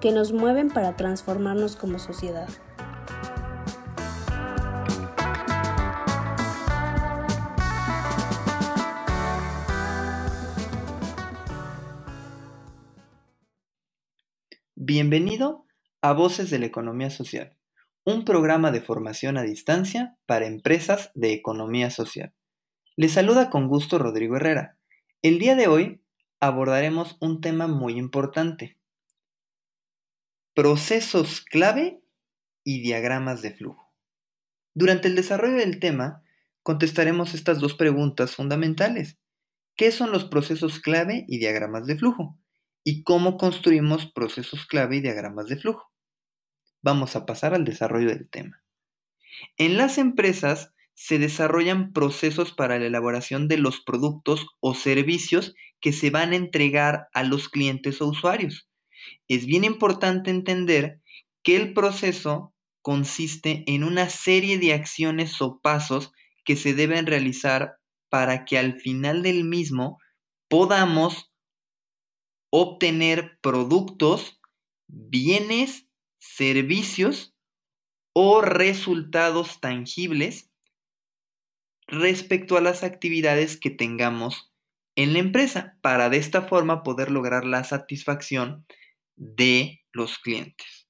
que nos mueven para transformarnos como sociedad. Bienvenido a Voces de la Economía Social, un programa de formación a distancia para empresas de economía social. Les saluda con gusto Rodrigo Herrera. El día de hoy abordaremos un tema muy importante, procesos clave y diagramas de flujo. Durante el desarrollo del tema, contestaremos estas dos preguntas fundamentales. ¿Qué son los procesos clave y diagramas de flujo? ¿Y cómo construimos procesos clave y diagramas de flujo? Vamos a pasar al desarrollo del tema. En las empresas se desarrollan procesos para la elaboración de los productos o servicios que se van a entregar a los clientes o usuarios es bien importante entender que el proceso consiste en una serie de acciones o pasos que se deben realizar para que al final del mismo podamos obtener productos, bienes, servicios o resultados tangibles respecto a las actividades que tengamos en la empresa para de esta forma poder lograr la satisfacción de los clientes.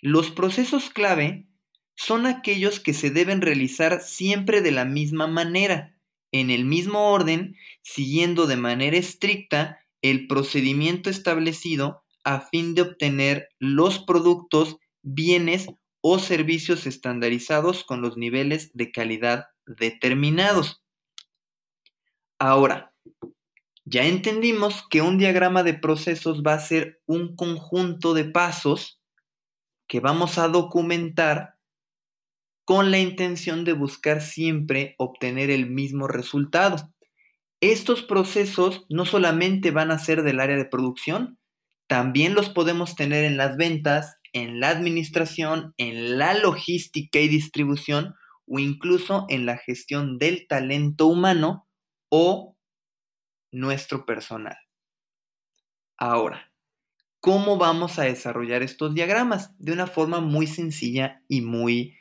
Los procesos clave son aquellos que se deben realizar siempre de la misma manera, en el mismo orden, siguiendo de manera estricta el procedimiento establecido a fin de obtener los productos, bienes o servicios estandarizados con los niveles de calidad determinados. Ahora, ya entendimos que un diagrama de procesos va a ser un conjunto de pasos que vamos a documentar con la intención de buscar siempre obtener el mismo resultado. Estos procesos no solamente van a ser del área de producción, también los podemos tener en las ventas, en la administración, en la logística y distribución o incluso en la gestión del talento humano o nuestro personal. Ahora, ¿cómo vamos a desarrollar estos diagramas? De una forma muy sencilla y muy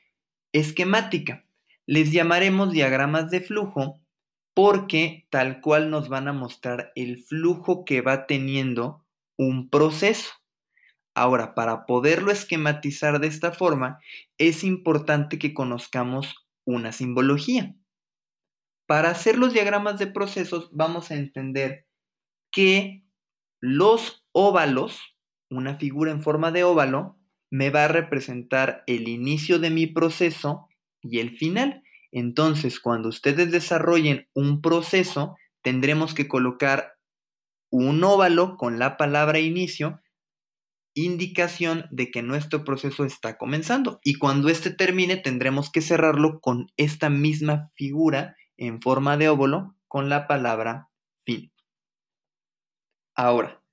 esquemática. Les llamaremos diagramas de flujo porque tal cual nos van a mostrar el flujo que va teniendo un proceso. Ahora, para poderlo esquematizar de esta forma, es importante que conozcamos una simbología. Para hacer los diagramas de procesos vamos a entender que los óvalos, una figura en forma de óvalo, me va a representar el inicio de mi proceso y el final. Entonces, cuando ustedes desarrollen un proceso, tendremos que colocar un óvalo con la palabra inicio, indicación de que nuestro proceso está comenzando. Y cuando este termine, tendremos que cerrarlo con esta misma figura en forma de óvulo con la palabra fin. Ahora,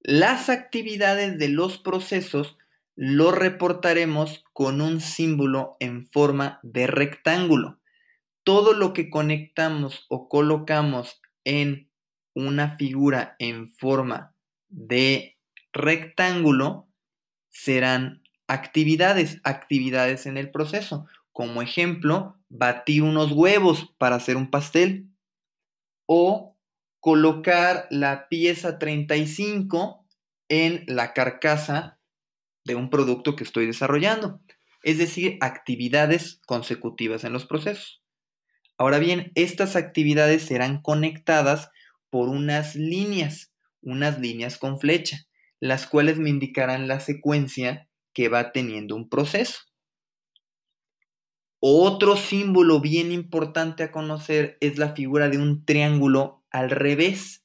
las actividades de los procesos lo reportaremos con un símbolo en forma de rectángulo. Todo lo que conectamos o colocamos en una figura en forma de rectángulo serán actividades, actividades en el proceso. Como ejemplo, batir unos huevos para hacer un pastel o colocar la pieza 35 en la carcasa de un producto que estoy desarrollando. Es decir, actividades consecutivas en los procesos. Ahora bien, estas actividades serán conectadas por unas líneas, unas líneas con flecha, las cuales me indicarán la secuencia que va teniendo un proceso. Otro símbolo bien importante a conocer es la figura de un triángulo al revés.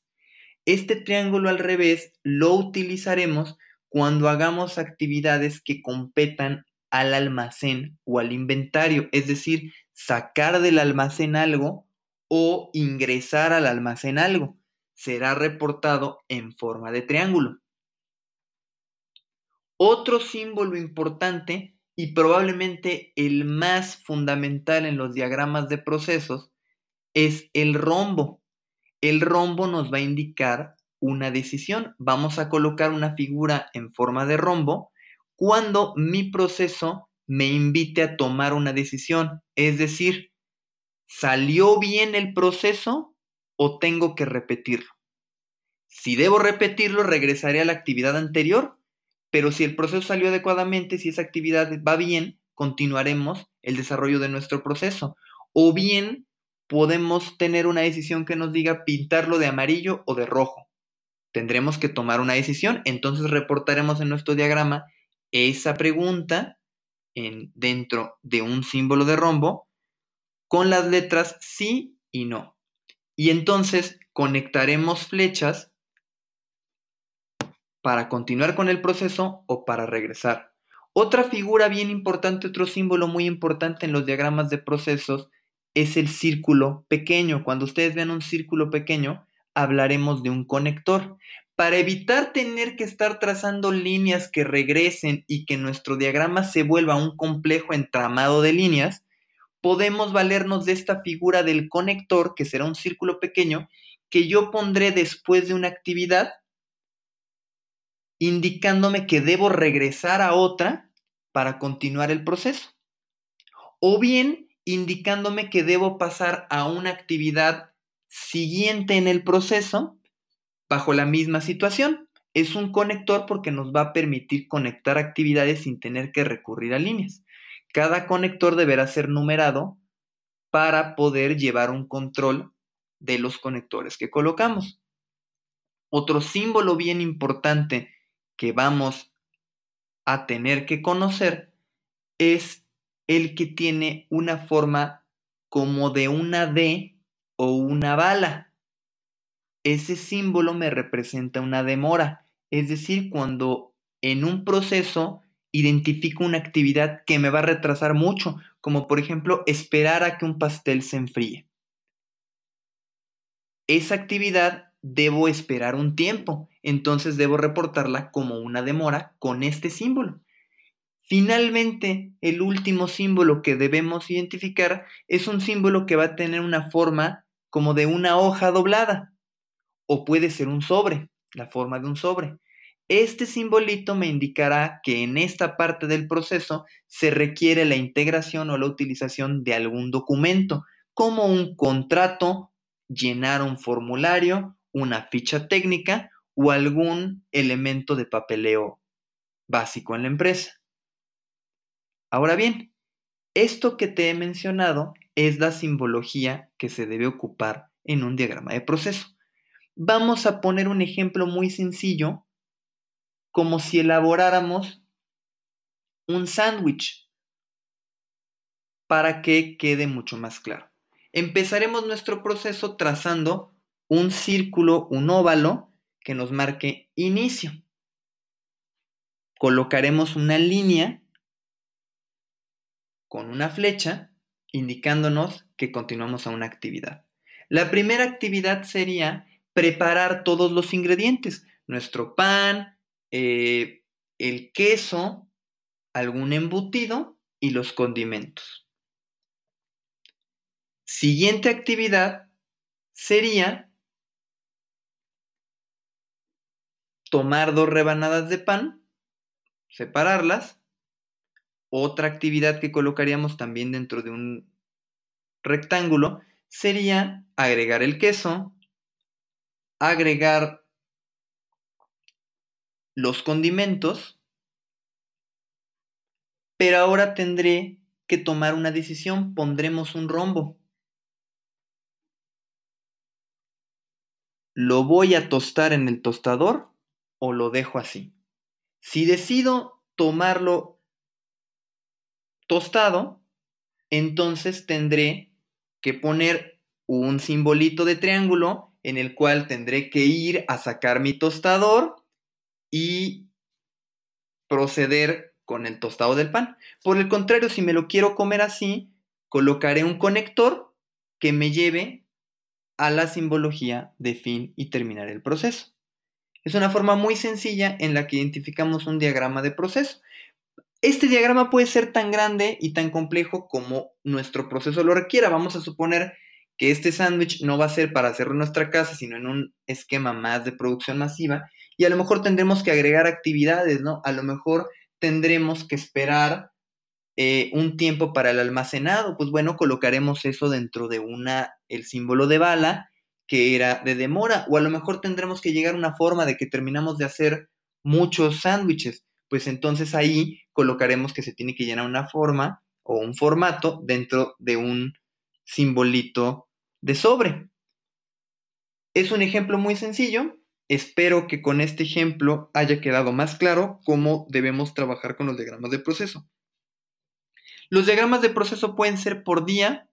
Este triángulo al revés lo utilizaremos cuando hagamos actividades que competan al almacén o al inventario, es decir, sacar del almacén algo o ingresar al almacén algo. Será reportado en forma de triángulo. Otro símbolo importante y probablemente el más fundamental en los diagramas de procesos es el rombo. El rombo nos va a indicar una decisión. Vamos a colocar una figura en forma de rombo cuando mi proceso me invite a tomar una decisión. Es decir, ¿salió bien el proceso o tengo que repetirlo? Si debo repetirlo, regresaré a la actividad anterior, pero si el proceso salió adecuadamente, si esa actividad va bien, continuaremos el desarrollo de nuestro proceso. O bien podemos tener una decisión que nos diga pintarlo de amarillo o de rojo tendremos que tomar una decisión. Entonces reportaremos en nuestro diagrama esa pregunta en, dentro de un símbolo de rombo con las letras sí y no. Y entonces conectaremos flechas para continuar con el proceso o para regresar. Otra figura bien importante, otro símbolo muy importante en los diagramas de procesos es el círculo pequeño. Cuando ustedes vean un círculo pequeño, hablaremos de un conector. Para evitar tener que estar trazando líneas que regresen y que nuestro diagrama se vuelva un complejo entramado de líneas, podemos valernos de esta figura del conector, que será un círculo pequeño, que yo pondré después de una actividad, indicándome que debo regresar a otra para continuar el proceso. O bien indicándome que debo pasar a una actividad siguiente en el proceso bajo la misma situación. Es un conector porque nos va a permitir conectar actividades sin tener que recurrir a líneas. Cada conector deberá ser numerado para poder llevar un control de los conectores que colocamos. Otro símbolo bien importante que vamos a tener que conocer es el que tiene una forma como de una D o una bala. Ese símbolo me representa una demora, es decir, cuando en un proceso identifico una actividad que me va a retrasar mucho, como por ejemplo esperar a que un pastel se enfríe. Esa actividad debo esperar un tiempo, entonces debo reportarla como una demora con este símbolo. Finalmente, el último símbolo que debemos identificar es un símbolo que va a tener una forma como de una hoja doblada o puede ser un sobre, la forma de un sobre. Este simbolito me indicará que en esta parte del proceso se requiere la integración o la utilización de algún documento, como un contrato, llenar un formulario, una ficha técnica o algún elemento de papeleo básico en la empresa. Ahora bien, esto que te he mencionado es la simbología que se debe ocupar en un diagrama de proceso. Vamos a poner un ejemplo muy sencillo, como si elaboráramos un sándwich, para que quede mucho más claro. Empezaremos nuestro proceso trazando un círculo, un óvalo, que nos marque inicio. Colocaremos una línea con una flecha indicándonos que continuamos a una actividad. La primera actividad sería preparar todos los ingredientes, nuestro pan, eh, el queso, algún embutido y los condimentos. Siguiente actividad sería tomar dos rebanadas de pan, separarlas otra actividad que colocaríamos también dentro de un rectángulo sería agregar el queso, agregar los condimentos, pero ahora tendré que tomar una decisión, pondremos un rombo. ¿Lo voy a tostar en el tostador o lo dejo así? Si decido tomarlo tostado, entonces tendré que poner un simbolito de triángulo en el cual tendré que ir a sacar mi tostador y proceder con el tostado del pan. Por el contrario, si me lo quiero comer así, colocaré un conector que me lleve a la simbología de fin y terminar el proceso. Es una forma muy sencilla en la que identificamos un diagrama de proceso. Este diagrama puede ser tan grande y tan complejo como nuestro proceso lo requiera. Vamos a suponer que este sándwich no va a ser para hacerlo en nuestra casa, sino en un esquema más de producción masiva. Y a lo mejor tendremos que agregar actividades, ¿no? A lo mejor tendremos que esperar eh, un tiempo para el almacenado. Pues bueno, colocaremos eso dentro de una, el símbolo de bala, que era de demora. O a lo mejor tendremos que llegar a una forma de que terminamos de hacer muchos sándwiches pues entonces ahí colocaremos que se tiene que llenar una forma o un formato dentro de un simbolito de sobre. Es un ejemplo muy sencillo. Espero que con este ejemplo haya quedado más claro cómo debemos trabajar con los diagramas de proceso. Los diagramas de proceso pueden ser por día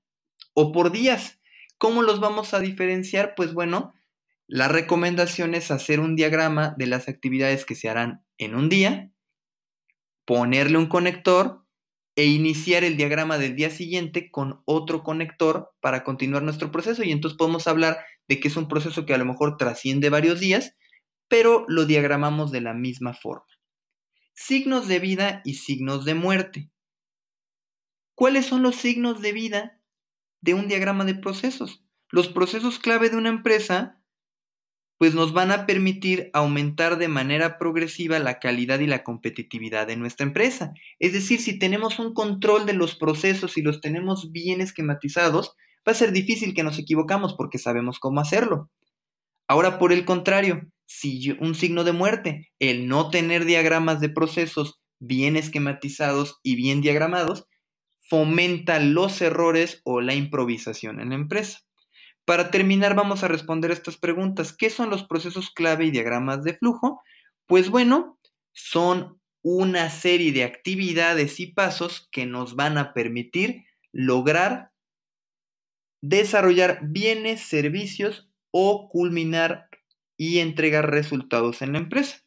o por días. ¿Cómo los vamos a diferenciar? Pues bueno, la recomendación es hacer un diagrama de las actividades que se harán en un día ponerle un conector e iniciar el diagrama del día siguiente con otro conector para continuar nuestro proceso. Y entonces podemos hablar de que es un proceso que a lo mejor trasciende varios días, pero lo diagramamos de la misma forma. Signos de vida y signos de muerte. ¿Cuáles son los signos de vida de un diagrama de procesos? Los procesos clave de una empresa pues nos van a permitir aumentar de manera progresiva la calidad y la competitividad de nuestra empresa. Es decir, si tenemos un control de los procesos y los tenemos bien esquematizados, va a ser difícil que nos equivocamos porque sabemos cómo hacerlo. Ahora, por el contrario, si un signo de muerte, el no tener diagramas de procesos bien esquematizados y bien diagramados, fomenta los errores o la improvisación en la empresa. Para terminar, vamos a responder estas preguntas. ¿Qué son los procesos clave y diagramas de flujo? Pues bueno, son una serie de actividades y pasos que nos van a permitir lograr desarrollar bienes, servicios o culminar y entregar resultados en la empresa.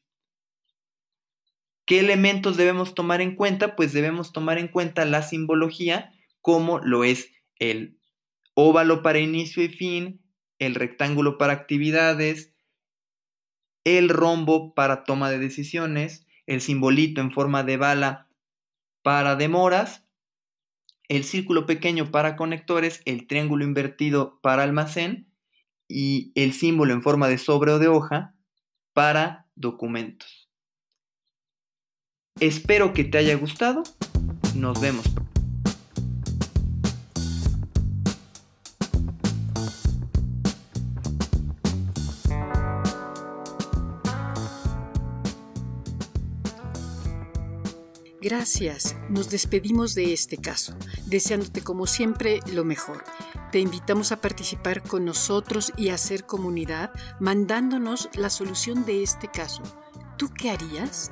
¿Qué elementos debemos tomar en cuenta? Pues debemos tomar en cuenta la simbología como lo es el óvalo para inicio y fin, el rectángulo para actividades, el rombo para toma de decisiones, el simbolito en forma de bala para demoras, el círculo pequeño para conectores, el triángulo invertido para almacén y el símbolo en forma de sobre o de hoja para documentos. Espero que te haya gustado. Nos vemos. Gracias. Nos despedimos de este caso, deseándote como siempre lo mejor. Te invitamos a participar con nosotros y a hacer comunidad mandándonos la solución de este caso. ¿Tú qué harías?